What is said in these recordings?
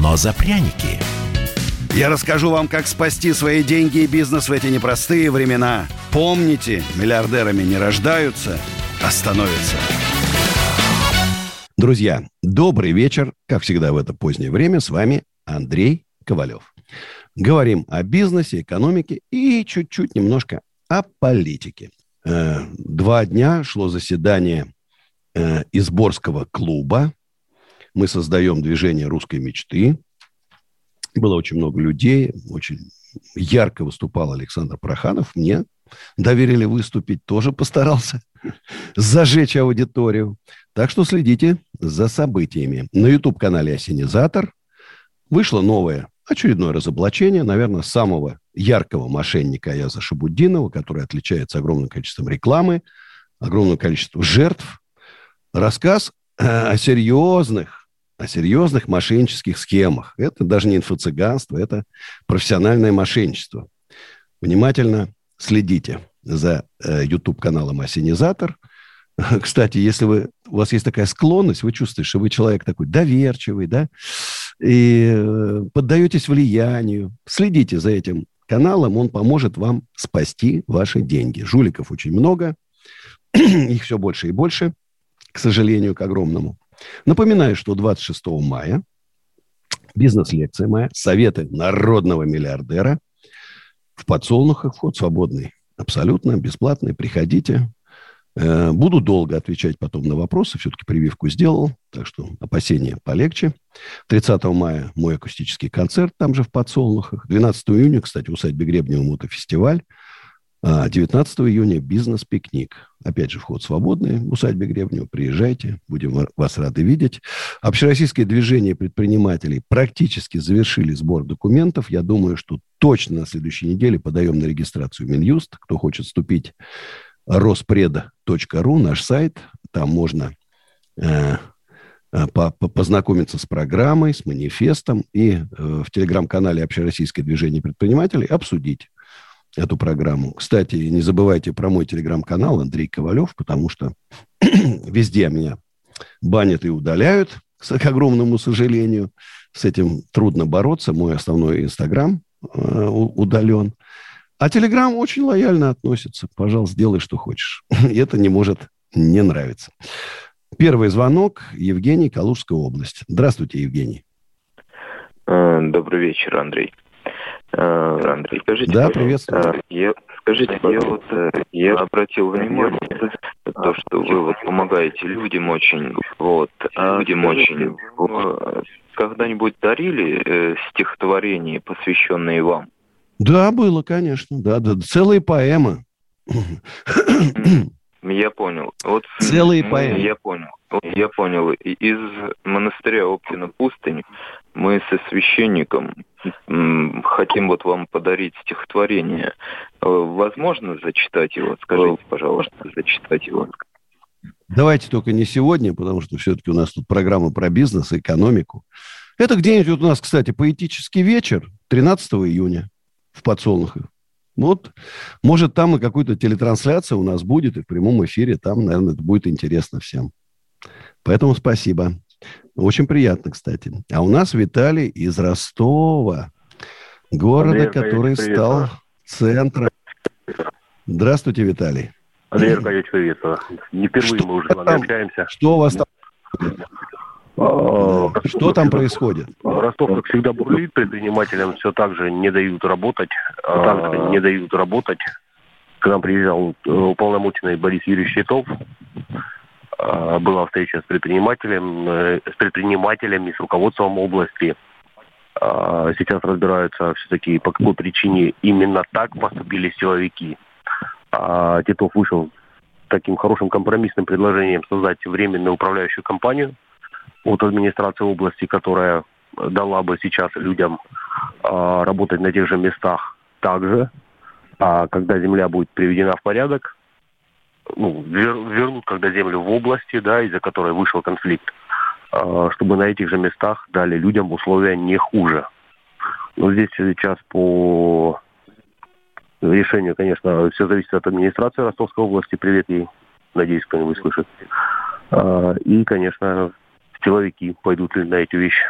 но за пряники. Я расскажу вам, как спасти свои деньги и бизнес в эти непростые времена. Помните, миллиардерами не рождаются, а становятся. Друзья, добрый вечер. Как всегда в это позднее время с вами Андрей Ковалев. Говорим о бизнесе, экономике и чуть-чуть немножко о политике. Э, Два дня шло заседание э, Изборского клуба. Мы создаем движение русской мечты. Было очень много людей, очень ярко выступал Александр Проханов. Мне доверили выступить, тоже постарался зажечь аудиторию. Так что следите за событиями. На YouTube-канале «Осенизатор» вышло новое очередное разоблачение, наверное, самого яркого мошенника Аяза Шабуддинова, который отличается огромным количеством рекламы, огромным количеством жертв. Рассказ э, о серьезных, о серьезных мошеннических схемах. Это даже не инфо-цыганство, это профессиональное мошенничество. Внимательно следите за э, YouTube-каналом «Осенизатор». Кстати, если вы, у вас есть такая склонность, вы чувствуете, что вы человек такой доверчивый, да, и э, поддаетесь влиянию, следите за этим каналом, он поможет вам спасти ваши деньги. Жуликов очень много, их все больше и больше, к сожалению, к огромному. Напоминаю, что 26 мая бизнес-лекция моя «Советы народного миллиардера» в подсолнухах, вход свободный, абсолютно бесплатный, приходите. Э, Буду долго отвечать потом на вопросы, все-таки прививку сделал, так что опасения полегче. 30 мая мой акустический концерт там же в Подсолнухах. 12 июня, кстати, в усадьбе Гребнева мотофестиваль. А 19 июня бизнес-пикник. Опять же, вход свободный в усадьбе Гребнева. Приезжайте, будем вас рады видеть. Общероссийское движение предпринимателей практически завершили сбор документов. Я думаю, что точно на следующей неделе подаем на регистрацию Минюст. Кто хочет вступить, роспреда.ру, наш сайт. Там можно э, э, по- по- познакомиться с программой, с манифестом и э, в телеграм-канале Общероссийское движение предпринимателей обсудить эту программу. Кстати, не забывайте про мой телеграм-канал Андрей Ковалев, потому что везде меня банят и удаляют, к огромному сожалению. С этим трудно бороться. Мой основной инстаграм э, удален. А телеграм очень лояльно относится. Пожалуйста, делай, что хочешь. И это не может не нравиться. Первый звонок. Евгений, Калужская область. Здравствуйте, Евгений. Э, Добрый вечер, Андрей. Э, Андрей, скажите, Да, приветствую. э, я, скажите, я вот э, я обратил внимание на то, что вы вот помогаете людям очень, вот, людям очень. Вы когда-нибудь дарили э, стихотворения, посвященные вам? Да, было, конечно. Да, да, целые поэмы. Я понял. Вот Целые мы- поэмы. Я понял. Я понял. Из монастыря Оптина пустынь мы со священником хотим вот вам подарить стихотворение. Э, Возможно зачитать его? Скажите, пожалуйста, зачитать его. Давайте только не сегодня, потому что все-таки у нас тут программа про бизнес экономику. Это где-нибудь вот у нас, кстати, поэтический вечер 13 июня в Подсолнухах. Вот, может, там и какую-то телетрансляция у нас будет, и в прямом эфире там, наверное, это будет интересно всем. Поэтому спасибо. Очень приятно, кстати. А у нас Виталий из Ростова, города, Андрей который привет стал вас. центром. Здравствуйте, Виталий. Андрей Аркадьевич, приветствую. Не впервые Что мы уже с вами там? общаемся. Что у вас там? А, Что там происходит? Ростов, как всегда, бурлит, предпринимателям все так же не дают работать, а, также не дают работать. К нам приезжал э, уполномоченный Борис Юрьевич Щитов. А, Была встреча с предпринимателем, э, с предпринимателями, с руководством области. А, Сейчас разбираются все-таки, по какой причине именно так поступили силовики. А Титов вышел таким хорошим компромиссным предложением создать временную управляющую компанию от администрации области, которая дала бы сейчас людям э, работать на тех же местах также, а когда земля будет приведена в порядок, ну, вер, вернут когда землю в области, да, из-за которой вышел конфликт, э, чтобы на этих же местах дали людям условия не хуже. Но здесь сейчас по решению, конечно, все зависит от администрации Ростовской области. Привет ей. Надеюсь, кто-нибудь слышит. А, и, конечно, силовики пойдут ли на эти вещи.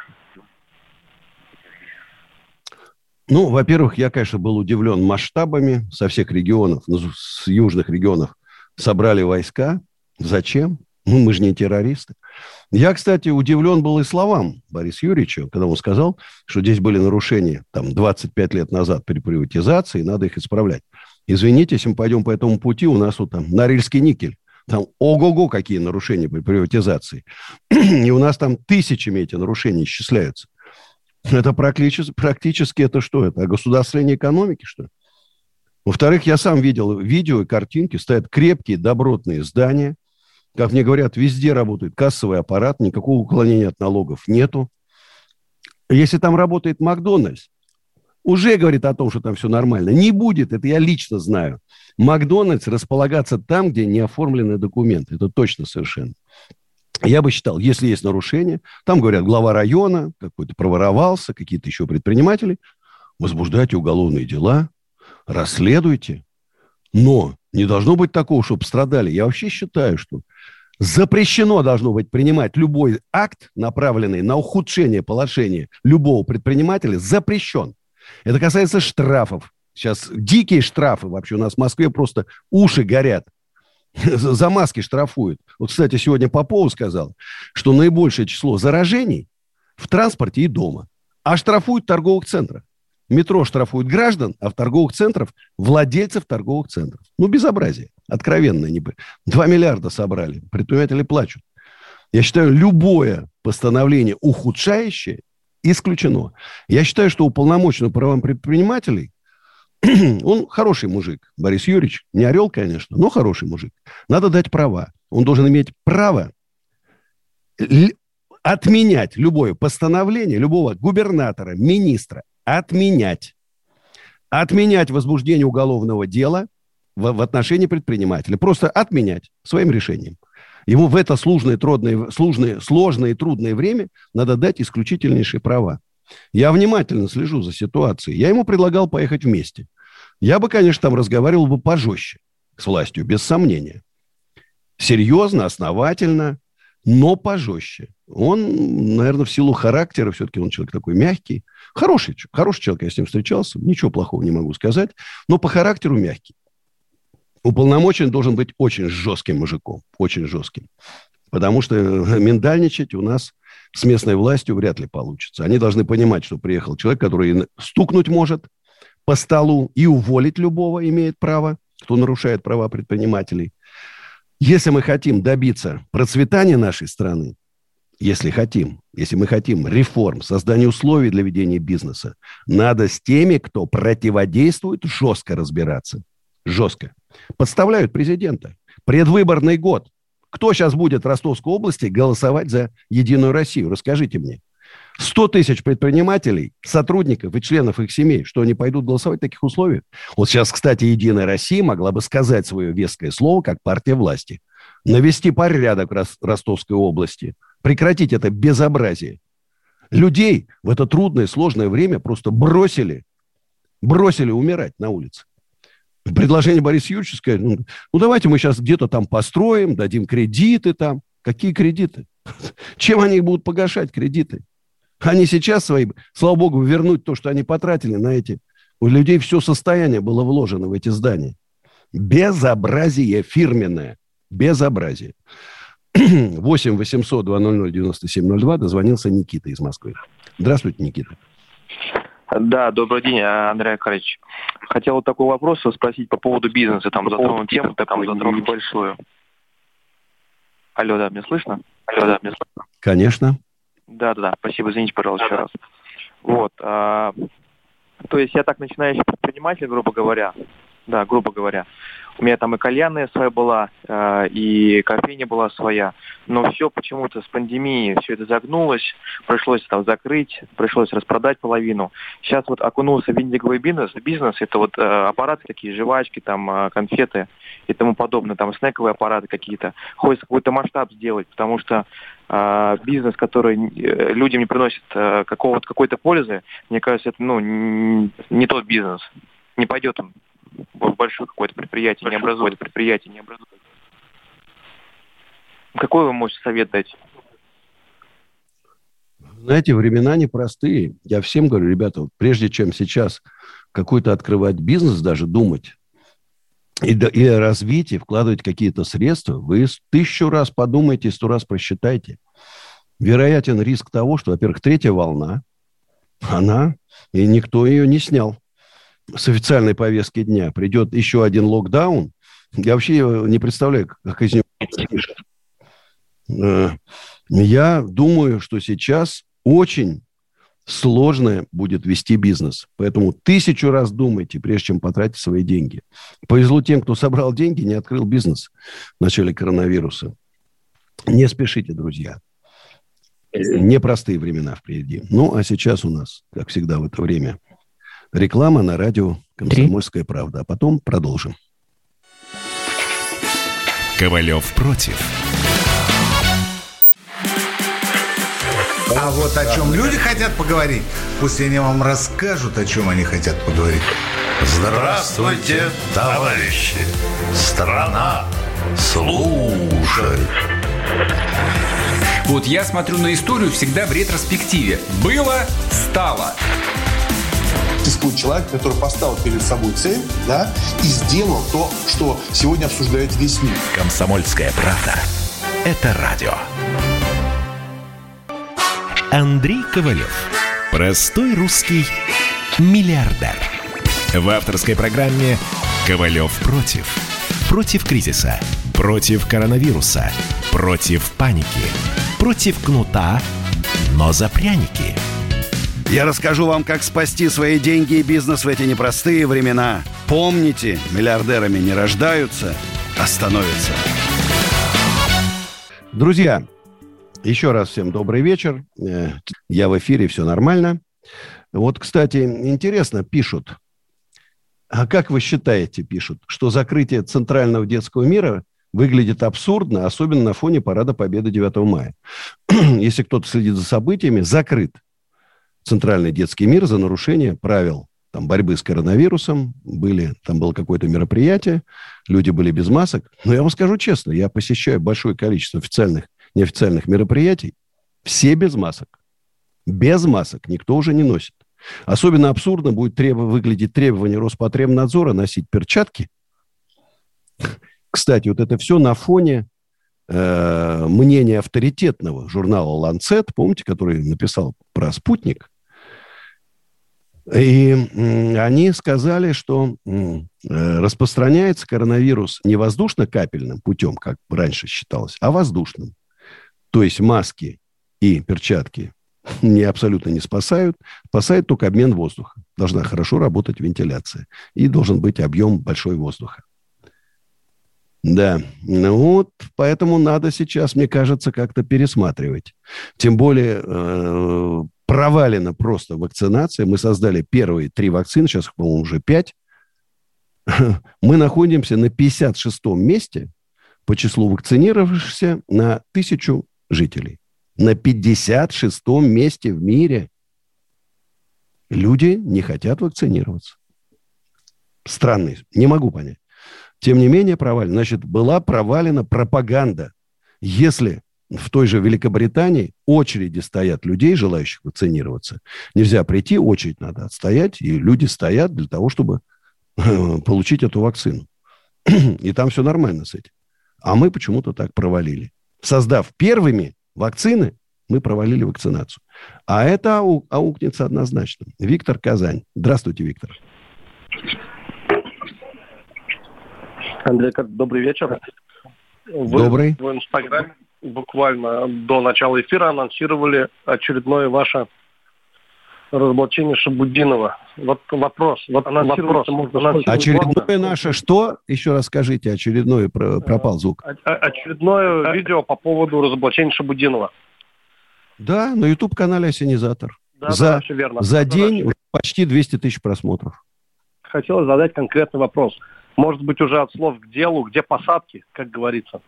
Ну, во-первых, я, конечно, был удивлен масштабами со всех регионов, ну, с южных регионов собрали войска. Зачем? Ну, мы же не террористы. Я, кстати, удивлен был и словам Бориса Юрьевича, когда он сказал, что здесь были нарушения там 25 лет назад при приватизации, и надо их исправлять. Извините, если мы пойдем по этому пути, у нас вот там Норильский никель. Там ого-го какие нарушения при приватизации. И у нас там тысячами эти нарушения исчисляются. Это практически, практически это что? Это государственные экономики, что ли? Во-вторых, я сам видел видео и картинки, стоят крепкие, добротные здания. Как мне говорят, везде работает кассовый аппарат, никакого уклонения от налогов нету. Если там работает Макдональдс, уже говорит о том, что там все нормально. Не будет, это я лично знаю. Макдональдс располагаться там, где не оформлены документы. Это точно совершенно. Я бы считал, если есть нарушение, там, говорят, глава района какой-то проворовался, какие-то еще предприниматели, возбуждайте уголовные дела, расследуйте. Но не должно быть такого, чтобы страдали. Я вообще считаю, что запрещено должно быть принимать любой акт, направленный на ухудшение положения любого предпринимателя, запрещен. Это касается штрафов. Сейчас дикие штрафы вообще у нас в Москве просто уши горят. За маски штрафуют. Вот, кстати, сегодня Попов сказал, что наибольшее число заражений в транспорте и дома. А штрафуют в торговых центрах. Метро штрафует граждан, а в торговых центрах владельцев торговых центров. Ну, безобразие. Откровенно. Не... 2 миллиарда собрали. Предприниматели плачут. Я считаю, любое постановление ухудшающее исключено. Я считаю, что уполномоченный правам предпринимателей он хороший мужик, Борис Юрьевич. Не орел, конечно, но хороший мужик. Надо дать права. Он должен иметь право отменять любое постановление любого губернатора, министра. Отменять. Отменять возбуждение уголовного дела в, в отношении предпринимателя. Просто отменять своим решением. Ему в это сложное, трудное, сложное, сложное и трудное время надо дать исключительнейшие права. Я внимательно слежу за ситуацией. Я ему предлагал поехать вместе. Я бы, конечно, там разговаривал бы пожестче с властью, без сомнения. Серьезно, основательно, но пожестче. Он, наверное, в силу характера, все-таки он человек такой мягкий. Хороший, хороший человек, я с ним встречался, ничего плохого не могу сказать, но по характеру мягкий. Уполномоченный должен быть очень жестким мужиком, очень жестким. Потому что миндальничать у нас с местной властью вряд ли получится. Они должны понимать, что приехал человек, который стукнуть может, по столу и уволить любого имеет право, кто нарушает права предпринимателей. Если мы хотим добиться процветания нашей страны, если хотим, если мы хотим реформ, создания условий для ведения бизнеса, надо с теми, кто противодействует, жестко разбираться. Жестко. Подставляют президента. Предвыборный год. Кто сейчас будет в Ростовской области голосовать за Единую Россию? Расскажите мне. 100 тысяч предпринимателей, сотрудников и членов их семей, что они пойдут голосовать в таких условиях. Вот сейчас, кстати, Единая Россия могла бы сказать свое веское слово как партия власти. Навести порядок в Ростовской области. Прекратить это безобразие. Людей в это трудное, сложное время просто бросили, бросили умирать на улице. Предложение Бориса Юрьевича сказать, ну, ну давайте мы сейчас где-то там построим, дадим кредиты там. Какие кредиты? Чем они будут погашать кредиты? Они сейчас свои, слава богу, вернуть то, что они потратили на эти... У людей все состояние было вложено в эти здания. Безобразие фирменное. Безобразие. 8 800 200 9702 дозвонился Никита из Москвы. Здравствуйте, Никита. Да, добрый день, Андрей Акарович. Хотел вот такой вопрос спросить по поводу бизнеса. Там затронул тему такую небольшую. Алло, да, мне слышно? Алло, да, мне слышно? Конечно. Да, да, да. Спасибо, извините, пожалуйста, еще раз. Вот. А, то есть я так начинающий предприниматель, грубо говоря, да, грубо говоря. У меня там и кальянная своя была, э, и кофейня была своя. Но все почему-то с пандемией все это загнулось, пришлось там закрыть, пришлось распродать половину. Сейчас вот окунулся в индиговый бизнес. Бизнес это вот э, аппараты такие, жвачки, там э, конфеты и тому подобное, там снековые аппараты какие-то. Хочется какой-то масштаб сделать, потому что бизнес, который людям не приносит какого-то какой-то пользы, мне кажется, это ну не тот бизнес. Не пойдет он большое какое-то предприятие, не образует предприятие, не образует. Какой вы можете совет дать? Знаете, времена непростые. Я всем говорю, ребята, прежде чем сейчас какой-то открывать бизнес, даже думать, и, и развитие, вкладывать какие-то средства, вы тысячу раз подумайте, сто раз просчитайте. Вероятен риск того, что, во-первых, третья волна, она, и никто ее не снял с официальной повестки дня. Придет еще один локдаун. Я вообще не представляю, как из него э, Я думаю, что сейчас очень сложно будет вести бизнес. Поэтому тысячу раз думайте, прежде чем потратить свои деньги. Повезло тем, кто собрал деньги, не открыл бизнес в начале коронавируса. Не спешите, друзья. Непростые времена впереди. Ну, а сейчас у нас, как всегда в это время, реклама на радио «Комсомольская правда». А потом продолжим. Ковалев против. А вот о чем люди хотят поговорить, пусть они вам расскажут, о чем они хотят поговорить. Здравствуйте, товарищи! Страна служит! Вот я смотрю на историю всегда в ретроспективе. Было, стало. Существует человек, который поставил перед собой цель, да, и сделал то, что сегодня обсуждает весь мир. Комсомольская правда. Это радио. Андрей Ковалев. Простой русский миллиардер. В авторской программе «Ковалев против». Против кризиса. Против коронавируса. Против паники. Против кнута, но за пряники. Я расскажу вам, как спасти свои деньги и бизнес в эти непростые времена. Помните, миллиардерами не рождаются, а становятся. Друзья, еще раз всем добрый вечер. Э, я в эфире, все нормально. Вот, кстати, интересно, пишут. А как вы считаете, пишут, что закрытие Центрального детского мира выглядит абсурдно, особенно на фоне Парада Победы 9 мая? Если кто-то следит за событиями, закрыт Центральный детский мир за нарушение правил там, борьбы с коронавирусом. Были, там было какое-то мероприятие, люди были без масок. Но я вам скажу честно, я посещаю большое количество официальных неофициальных мероприятий, все без масок. Без масок никто уже не носит. Особенно абсурдно будет треб... выглядеть требование Роспотребнадзора носить перчатки. Кстати, вот это все на фоне э, мнения авторитетного журнала «Ланцет», помните, который написал про спутник. И они сказали, что э, распространяется коронавирус не воздушно-капельным путем, как раньше считалось, а воздушным. То есть маски и перчатки не абсолютно не спасают. Спасает только обмен воздуха. Должна хорошо работать вентиляция. И должен быть объем большой воздуха. Да, ну вот, поэтому надо сейчас, мне кажется, как-то пересматривать. Тем более э, провалена просто вакцинация. Мы создали первые три вакцины, сейчас, по-моему, уже пять. Мы находимся на 56-м месте по числу вакцинировавшихся на тысячу жителей. На 56-м месте в мире люди не хотят вакцинироваться. Странный. Не могу понять. Тем не менее, провалена. Значит, была провалена пропаганда. Если в той же Великобритании очереди стоят людей, желающих вакцинироваться, нельзя прийти, очередь надо отстоять, и люди стоят для того, чтобы получить эту вакцину. И там все нормально с этим. А мы почему-то так провалили создав первыми вакцины, мы провалили вакцинацию. А это ау, аукнется однозначно. Виктор Казань. Здравствуйте, Виктор. Андрей, добрый вечер. Вы добрый. В Инстаграме буквально до начала эфира анонсировали очередное ваше разоблачение Шабудинова. Вот вопрос. Вот вопрос. Очередное наше что? Еще раз скажите, очередное пропал звук. Очередное видео по поводу разоблачения Шабудинова. Да, на YouTube-канале «Осенизатор». Да, за, да, верно. за день верно. почти 200 тысяч просмотров. Хотелось задать конкретный вопрос. Может быть, уже от слов к делу, где посадки, как говорится.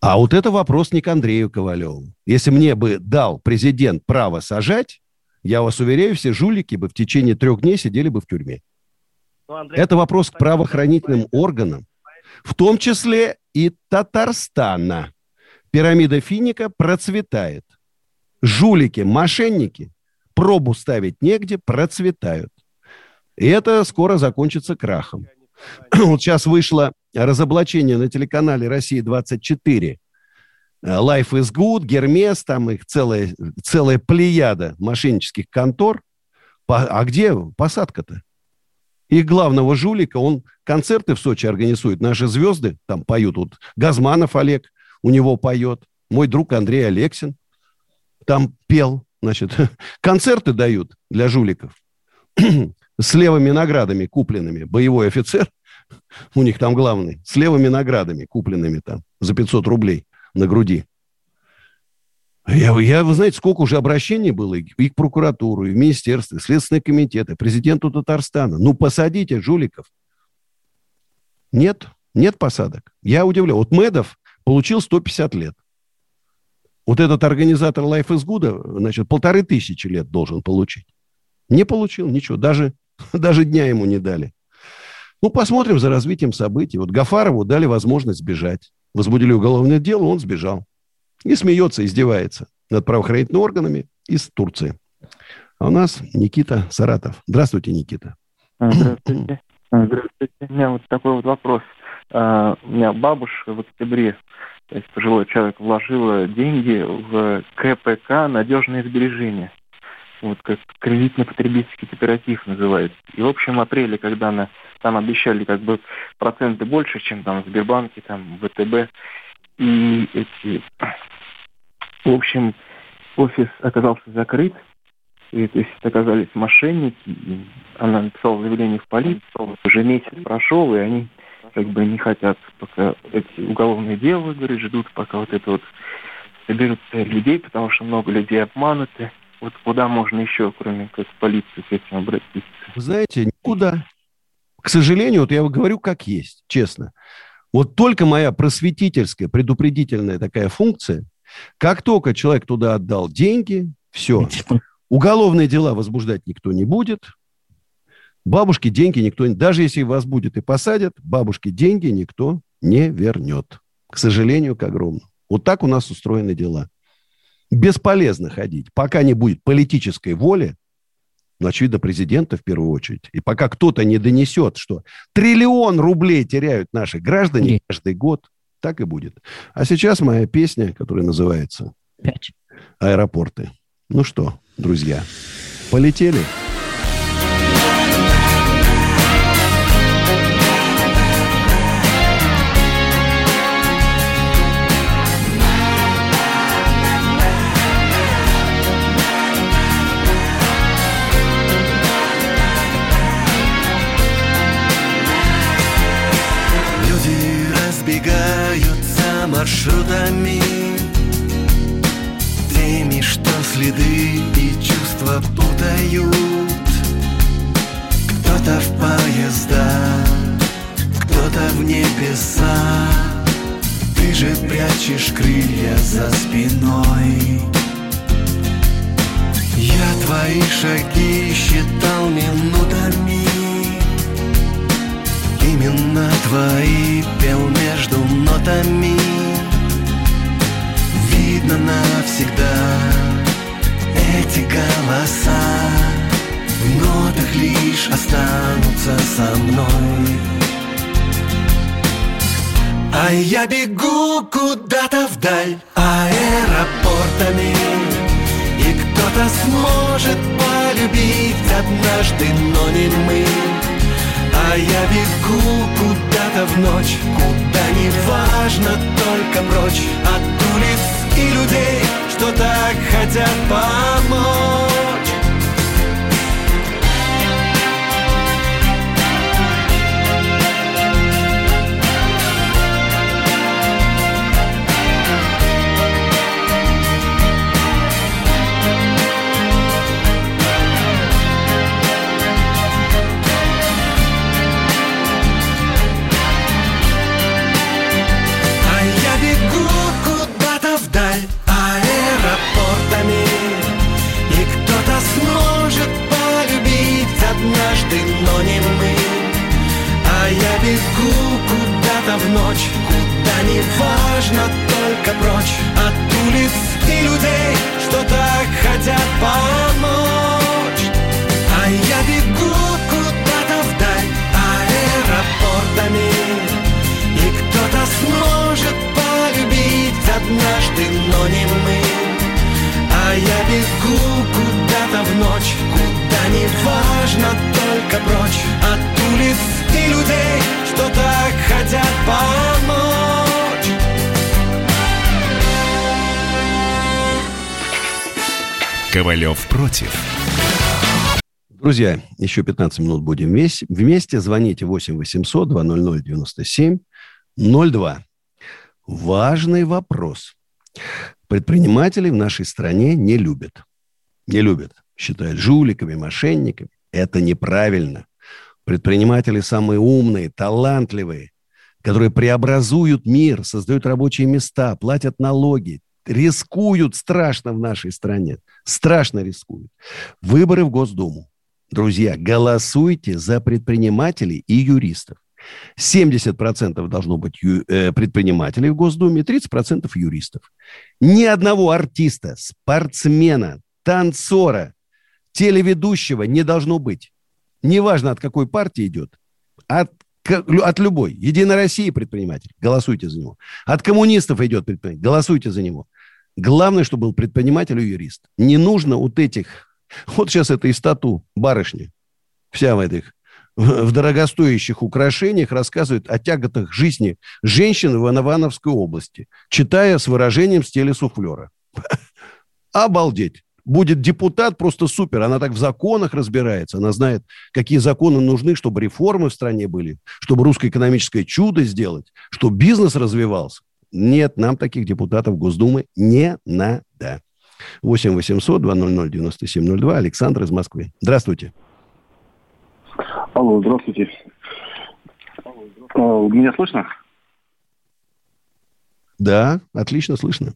А вот это вопрос не к Андрею Ковалеву. Если мне бы дал президент право сажать, я вас уверяю, все жулики бы в течение трех дней сидели бы в тюрьме. Ну, Андрей, это вопрос к правоохранительным органам, в том числе и Татарстана. Пирамида финика процветает. Жулики, мошенники, пробу ставить негде, процветают. И это скоро закончится крахом. Вот сейчас вышло разоблачение на телеканале «Россия-24». Life is good, Гермес, там их целая, целая плеяда мошеннических контор. А где посадка-то? Их главного жулика, он концерты в Сочи организует. Наши звезды там поют. Вот Газманов Олег у него поет. Мой друг Андрей Алексин там пел. Значит, концерты дают для жуликов с левыми наградами купленными. Боевой офицер, у них там главный, с левыми наградами купленными там за 500 рублей на груди. Я, я, вы знаете, сколько уже обращений было и, к прокуратуру, и в министерство, и в Следственный комитет, и президенту Татарстана. Ну, посадите жуликов. Нет, нет посадок. Я удивлен. Вот Медов получил 150 лет. Вот этот организатор Life is Good, значит, полторы тысячи лет должен получить. Не получил ничего, даже, даже дня ему не дали. Ну, посмотрим за развитием событий. Вот Гафарову дали возможность сбежать. Возбудили уголовное дело, он сбежал. И смеется, издевается над правоохранительными органами из Турции. А у нас Никита Саратов. Здравствуйте, Никита. Здравствуйте. Здравствуйте. У меня вот такой вот вопрос. А, у меня бабушка в октябре то есть пожилой человек вложила деньги в КПК «Надежные сбережения». Вот как кредитно-потребительский кооператив называется. И в общем апреле, когда она, там обещали как бы проценты больше, чем там в Сбербанке, там в ВТБ, и эти... В общем, офис оказался закрыт, и, то есть оказались мошенники, она написала заявление в полицию, уже месяц прошел, и они как бы не хотят пока эти уголовные дела, говорит, ждут, пока вот это вот соберутся людей, потому что много людей обмануты. Вот куда можно еще, кроме как в полицию, с этим обратиться? Вы знаете, никуда. К сожалению, вот я говорю как есть, честно. Вот только моя просветительская, предупредительная такая функция, как только человек туда отдал деньги, все, уголовные дела возбуждать никто не будет, Бабушке деньги никто, даже если вас будет и посадят, бабушке деньги никто не вернет. К сожалению, к огромному. Вот так у нас устроены дела. Бесполезно ходить. Пока не будет политической воли, ну, очевидно, президента в первую очередь, и пока кто-то не донесет, что триллион рублей теряют наши граждане Нет. каждый год, так и будет. А сейчас моя песня, которая называется Пять. «Аэропорты». Ну что, друзья, полетели? Полетели. Твои пел между нотами. Видно навсегда Эти голоса. В нотах лишь останутся со мной. А я бегу куда-то вдаль аэропортами И кто-то сможет полюбить однажды, но не мы а я бегу куда-то в ночь Куда не важно, только прочь От улиц и людей, что так хотят помочь Ковалев против. Друзья, еще 15 минут будем вместе. вместе. Звоните 8 800 200 97 02. Важный вопрос. Предпринимателей в нашей стране не любят. Не любят. Считают жуликами, мошенниками. Это неправильно. Предприниматели самые умные, талантливые, которые преобразуют мир, создают рабочие места, платят налоги, рискуют страшно в нашей стране. Страшно рискуют. Выборы в Госдуму. Друзья, голосуйте за предпринимателей и юристов. 70% должно быть ю, э, предпринимателей в Госдуме, 30% юристов. Ни одного артиста, спортсмена, танцора, телеведущего не должно быть. Неважно, от какой партии идет. От, от любой. Единой России предприниматель. Голосуйте за него. От коммунистов идет предприниматель. Голосуйте за него. Главное, чтобы был предприниматель и юрист. Не нужно вот этих... Вот сейчас это из тату барышни. Вся в этих в дорогостоящих украшениях рассказывает о тяготах жизни женщин в Ивановской области, читая с выражением в стиле суфлера. Обалдеть. Будет депутат просто супер. Она так в законах разбирается. Она знает, какие законы нужны, чтобы реформы в стране были, чтобы русское экономическое чудо сделать, чтобы бизнес развивался. Нет, нам таких депутатов Госдумы не надо. 8 800 200 9702. Александр из Москвы. Здравствуйте. Алло, здравствуйте. А, меня слышно? Да, отлично слышно.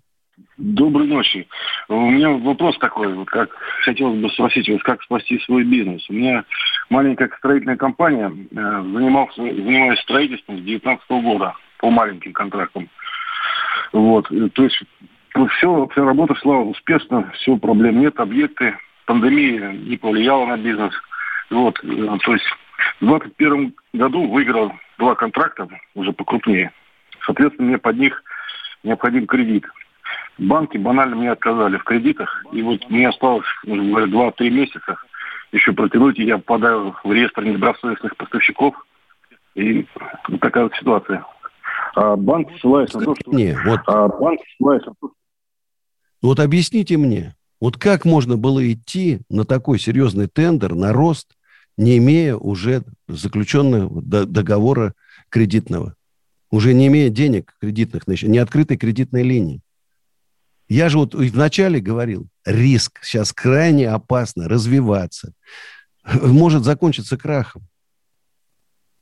Доброй ночи. У меня вопрос такой, вот как хотелось бы спросить вас, как спасти свой бизнес. У меня маленькая строительная компания, э, занимался, занимаюсь строительством с 2019 года по маленьким контрактам. Вот, то есть все, вся работа шла успешно, все, проблем нет, объекты, пандемия не повлияла на бизнес. Вот, э, то есть в 2021 году выиграл два контракта, уже покрупнее. Соответственно, мне под них необходим кредит. Банки банально мне отказали в кредитах, и вот мне осталось, уже говоря, 2-3 месяца еще протянуть, и я попадаю в реестр недобросовестных поставщиков. И такая вот ситуация. А банк ссылается на то, что... Не, вот... А банк ссылается на то, что... Вот объясните мне, вот как можно было идти на такой серьезный тендер, на рост, не имея уже заключенного договора кредитного, уже не имея денег кредитных, не открытой кредитной линии. Я же вот вначале говорил, риск сейчас крайне опасно развиваться. Может закончиться крахом.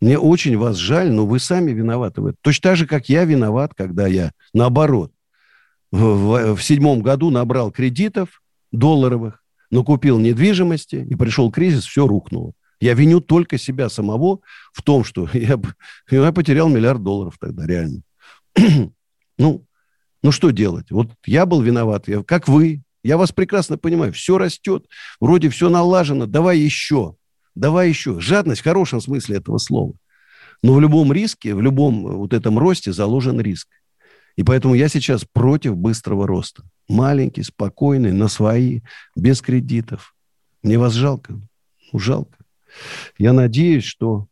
Мне очень вас жаль, но вы сами виноваты в этом. Точно так же, как я виноват, когда я, наоборот, в, в, седьмом году набрал кредитов долларовых, но купил недвижимости, и пришел кризис, все рухнуло. Я виню только себя самого в том, что я, я потерял миллиард долларов тогда, реально. ну, ну, что делать? Вот я был виноват, я, как вы. Я вас прекрасно понимаю. Все растет, вроде все налажено, давай еще, давай еще. Жадность в хорошем смысле этого слова. Но в любом риске, в любом вот этом росте заложен риск. И поэтому я сейчас против быстрого роста. Маленький, спокойный, на свои, без кредитов. Мне вас жалко. Ну, жалко. Я надеюсь, что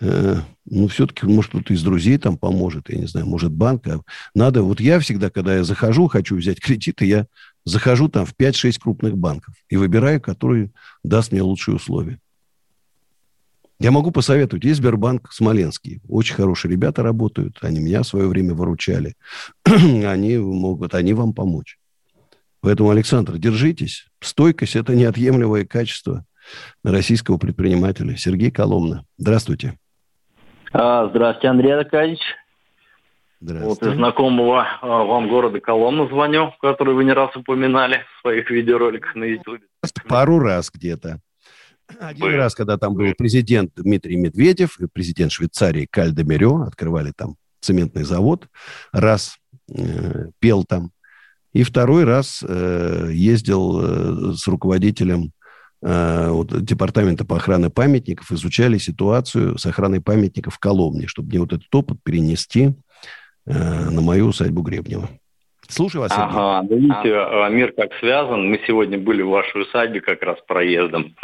э, ну, все-таки, может, кто-то из друзей там поможет, я не знаю, может, банк. А надо, вот я всегда, когда я захожу, хочу взять кредиты, я захожу там в 5-6 крупных банков и выбираю, который даст мне лучшие условия. Я могу посоветовать. Есть Сбербанк Смоленский. Очень хорошие ребята работают. Они меня в свое время выручали. они могут, они вам помочь. Поэтому, Александр, держитесь. Стойкость – это неотъемлемое качество российского предпринимателя. Сергей Коломна. Здравствуйте. А, здравствуйте, Андрей Аркадьевич. Здравствуйте. Вот из знакомого а, вам города Коломна звоню, который вы не раз упоминали в своих видеороликах на YouTube. Пару раз где-то. Один Были. раз, когда там был президент Дмитрий Медведев и президент Швейцарии Каль Демерё, открывали там цементный завод, раз э, пел там, и второй раз э, ездил э, с руководителем э, вот, департамента по охране памятников, изучали ситуацию с охраной памятников в Коломне, чтобы мне вот этот опыт перенести э, на мою усадьбу Гребнева. Слушаю вас, Сергей. Ага, да видите, а. мир как связан. Мы сегодня были в вашей усадьбе как раз проездом.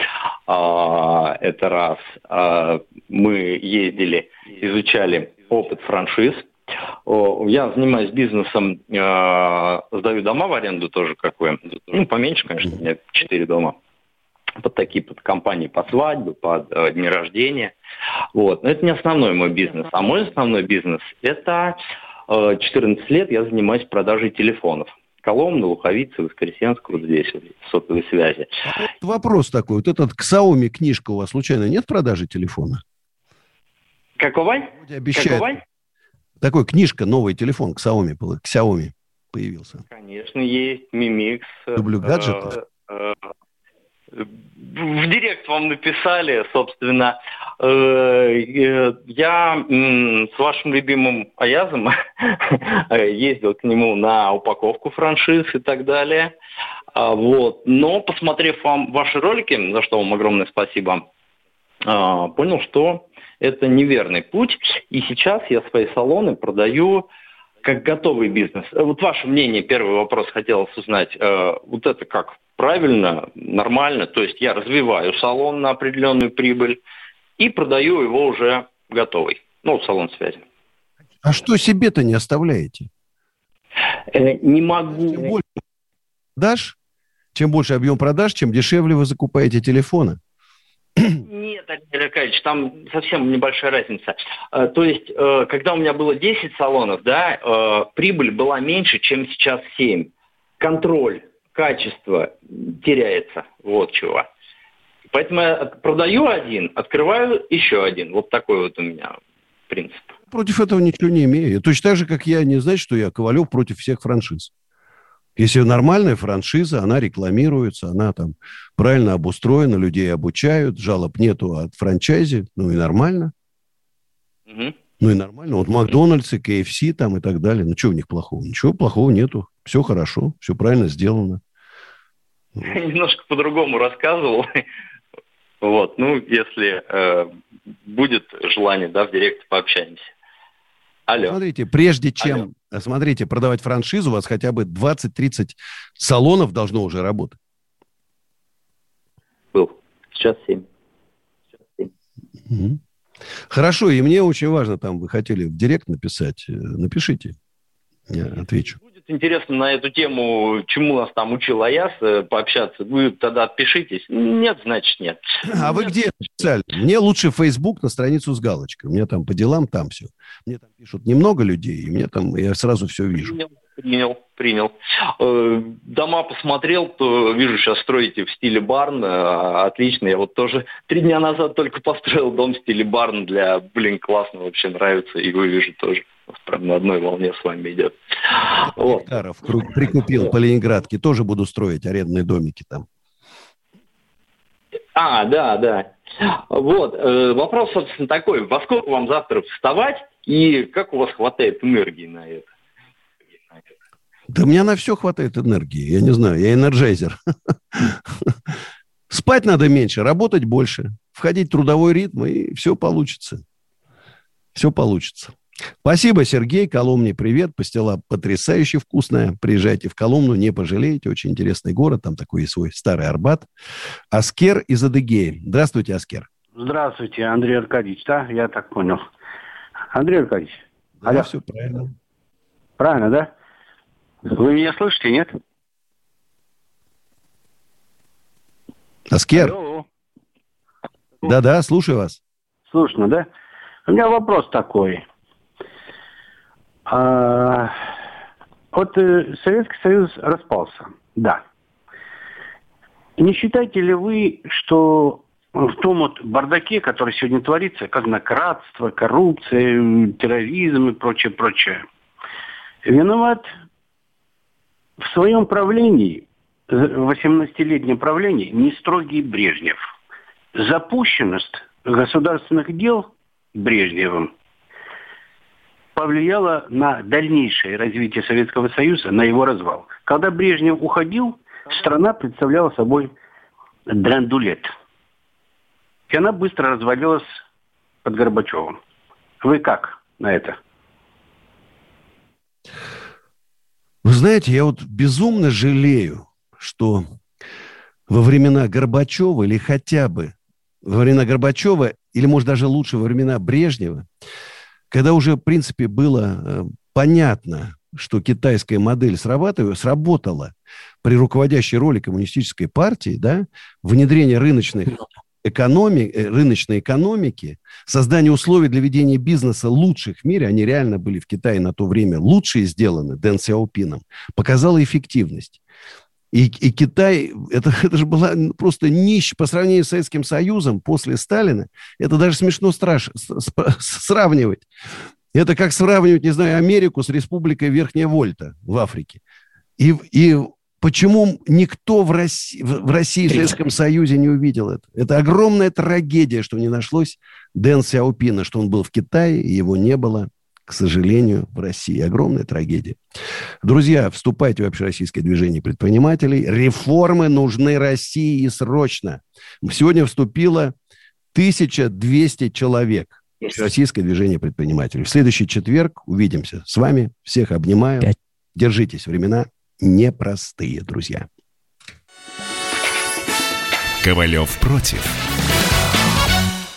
А, это раз. А, мы ездили, изучали опыт франшиз. Я занимаюсь бизнесом, а, сдаю дома в аренду тоже, как вы. Ну, поменьше, конечно, у меня четыре дома. Под такие под компании по свадьбе, под э, дни рождения. Вот. Но это не основной мой бизнес. А мой основной бизнес – это 14 э, лет я занимаюсь продажей телефонов. Коломна, Луховица, Воскресенск, вот здесь, сотовой связи. Вопрос такой. Вот этот Xiaomi книжка у вас случайно нет продажи телефона? Какого? Обещает. Какого? Такой книжка, новый телефон Xiaomi, Xiaomi появился. Конечно, есть. Мимикс. Люблю гаджеты. Э, э, в директ вам написали, собственно, э, я с вашим любимым Аязом ездил к нему на упаковку франшиз и так далее. А, вот. Но, посмотрев вам ваши ролики, за что вам огромное спасибо, а, понял, что это неверный путь. И сейчас я свои салоны продаю как готовый бизнес. Вот ваше мнение, первый вопрос хотелось узнать. Э, вот это как правильно, нормально, то есть я развиваю салон на определенную прибыль и продаю его уже готовый, ну, салон связи. А что себе-то не оставляете? Э, не могу. Чем больше продаж, чем больше объем продаж, чем дешевле вы закупаете телефоны. Нет, Алексей Аркадьевич, там совсем небольшая разница. Э, то есть, э, когда у меня было 10 салонов, да, э, прибыль была меньше, чем сейчас 7. Контроль качество теряется. Вот чего. Поэтому я продаю один, открываю еще один. Вот такой вот у меня принцип. Против этого ничего не имею. Точно так же, как я не знаю, что я Ковалев против всех франшиз. Если нормальная франшиза, она рекламируется, она там правильно обустроена, людей обучают, жалоб нету от франчайзи, ну и нормально. Угу. Ну и нормально. Вот Макдональдс и КФС там и так далее. Ну что в них плохого? Ничего плохого нету. Все хорошо, все правильно сделано. Немножко по-другому рассказывал. Вот, ну, если э, будет желание, да, в директе пообщаемся. Алло. Смотрите, прежде чем, Алло. смотрите, продавать франшизу, у вас хотя бы 20-30 салонов должно уже работать. Был. Сейчас 7. Сейчас 7. Угу. Хорошо, и мне очень важно, там вы хотели в директ написать, э, напишите, я отвечу интересно на эту тему, чему нас там учил Аяс, э, пообщаться, вы тогда отпишитесь. Нет, значит нет. А вы где писали? Мне лучше Facebook на страницу с галочкой. У меня там по делам там все. Мне там пишут немного людей, и мне там я сразу все вижу. Принял, принял. Э, дома посмотрел, то вижу, сейчас строите в стиле барн. Э, отлично. Я вот тоже три дня назад только построил дом в стиле барн для, блин, классно, вообще нравится. И вы вижу тоже прям на одной волне с вами идет. Вот. Прикупил по Ленинградке. Тоже буду строить арендные домики там. А, да, да. Вот, э, вопрос, собственно, такой. Во сколько вам завтра вставать и как у вас хватает энергии на это? Да у меня на все хватает энергии. Я не знаю, я энерджайзер. Спать надо меньше, работать больше, входить в трудовой ритм, и все получится. Все получится. Спасибо, Сергей. Коломне привет. Пастила потрясающе вкусная. Приезжайте в Коломну, не пожалеете. Очень интересный город. Там такой свой старый Арбат. Аскер из Адыгеи. Здравствуйте, Аскер. Здравствуйте, Андрей Аркадьевич, да? Я так понял. Андрей Аркадьевич. Да, алло. все правильно. Правильно, да? Вы меня слышите, нет? Аскер. Да-да, слушаю вас. Слышно, да? У меня вопрос такой. А, вот э, Советский Союз распался, да. Не считаете ли вы, что в том вот бардаке, который сегодня творится, как накратство, коррупция, терроризм и прочее, прочее, виноват в своем правлении, 18-летнем правлении, не строгий Брежнев. запущенность государственных дел Брежневым повлияла на дальнейшее развитие Советского Союза, на его развал. Когда Брежнев уходил, страна представляла собой драндулет. И она быстро развалилась под Горбачевым. Вы как на это? Знаете, я вот безумно жалею, что во времена Горбачева или хотя бы во времена Горбачева, или, может, даже лучше во времена Брежнева, когда уже, в принципе, было э, понятно, что китайская модель сработала при руководящей роли коммунистической партии, да, внедрение рыночных экономи, э, рыночной экономики, создание условий для ведения бизнеса лучших в мире, они реально были в Китае на то время лучшие сделаны Дэн Сяопином, показала эффективность. И, и Китай, это, это же была просто нищ по сравнению с Советским Союзом после Сталина. Это даже смешно страш, сравнивать. Это как сравнивать, не знаю, Америку с республикой Верхняя Вольта в Африке. И, и почему никто в России, в России, в Советском Союзе не увидел это? Это огромная трагедия, что не нашлось Дэн Сяопина, что он был в Китае, и его не было к сожалению, в России. Огромная трагедия. Друзья, вступайте в общероссийское движение предпринимателей. Реформы нужны России и срочно. Сегодня вступило 1200 человек в Российское движение предпринимателей. В следующий четверг увидимся с вами. Всех обнимаю. Держитесь. Времена непростые, друзья. Ковалев против.